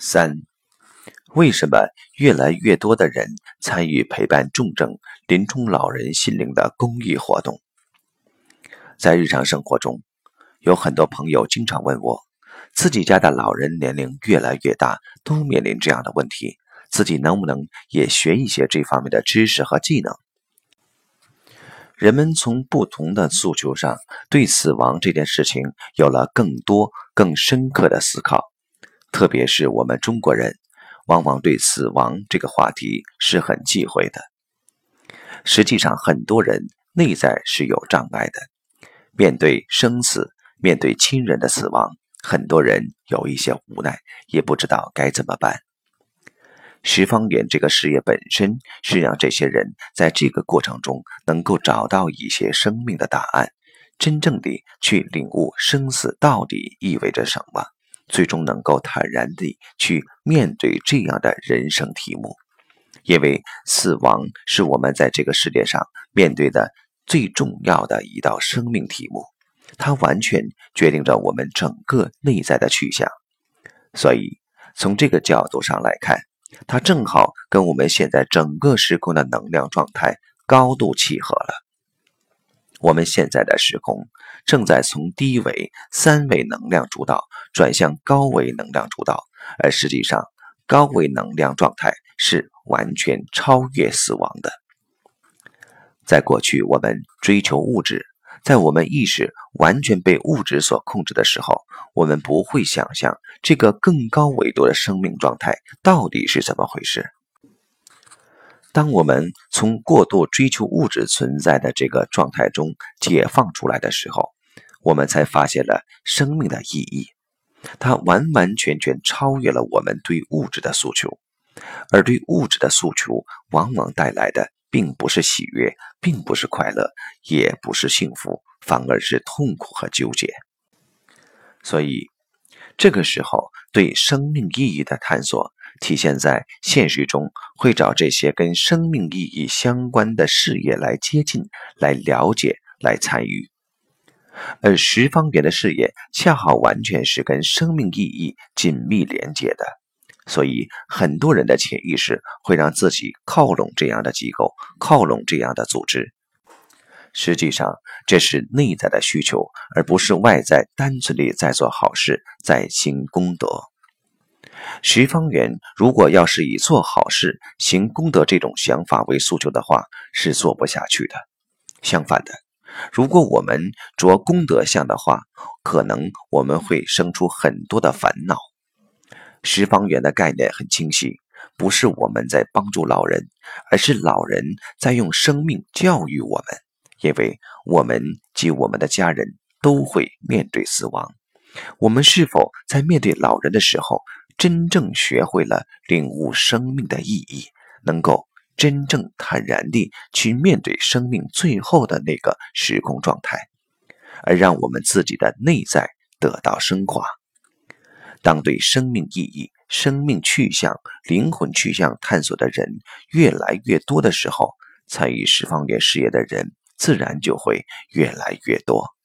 三，为什么越来越多的人参与陪伴重症临终老人心灵的公益活动？在日常生活中，有很多朋友经常问我，自己家的老人年龄越来越大，都面临这样的问题，自己能不能也学一些这方面的知识和技能？人们从不同的诉求上，对死亡这件事情有了更多、更深刻的思考。特别是我们中国人，往往对死亡这个话题是很忌讳的。实际上，很多人内在是有障碍的，面对生死，面对亲人的死亡，很多人有一些无奈，也不知道该怎么办。十方园这个事业本身是让这些人在这个过程中能够找到一些生命的答案，真正的去领悟生死到底意味着什么，最终能够坦然地去面对这样的人生题目。因为死亡是我们在这个世界上面对的最重要的一道生命题目，它完全决定着我们整个内在的去向。所以，从这个角度上来看。它正好跟我们现在整个时空的能量状态高度契合了。我们现在的时空正在从低维三维能量主导转向高维能量主导，而实际上高维能量状态是完全超越死亡的。在过去，我们追求物质。在我们意识完全被物质所控制的时候，我们不会想象这个更高维度的生命状态到底是怎么回事。当我们从过度追求物质存在的这个状态中解放出来的时候，我们才发现了生命的意义。它完完全全超越了我们对物质的诉求，而对物质的诉求往往带来的。并不是喜悦，并不是快乐，也不是幸福，反而是痛苦和纠结。所以，这个时候对生命意义的探索，体现在现实中会找这些跟生命意义相关的事业来接近、来了解、来参与。而十方圆的事业，恰好完全是跟生命意义紧密连接的。所以，很多人的潜意识会让自己靠拢这样的机构，靠拢这样的组织。实际上，这是内在的需求，而不是外在单纯地在做好事、在行功德。十方圆如果要是以做好事、行功德这种想法为诉求的话，是做不下去的。相反的，如果我们着功德相的话，可能我们会生出很多的烦恼。十方圆的概念很清晰，不是我们在帮助老人，而是老人在用生命教育我们。因为我们及我们的家人都会面对死亡，我们是否在面对老人的时候，真正学会了领悟生命的意义，能够真正坦然地去面对生命最后的那个时空状态，而让我们自己的内在得到升华。当对生命意义、生命去向、灵魂去向探索的人越来越多的时候，参与十方圆事业的人自然就会越来越多。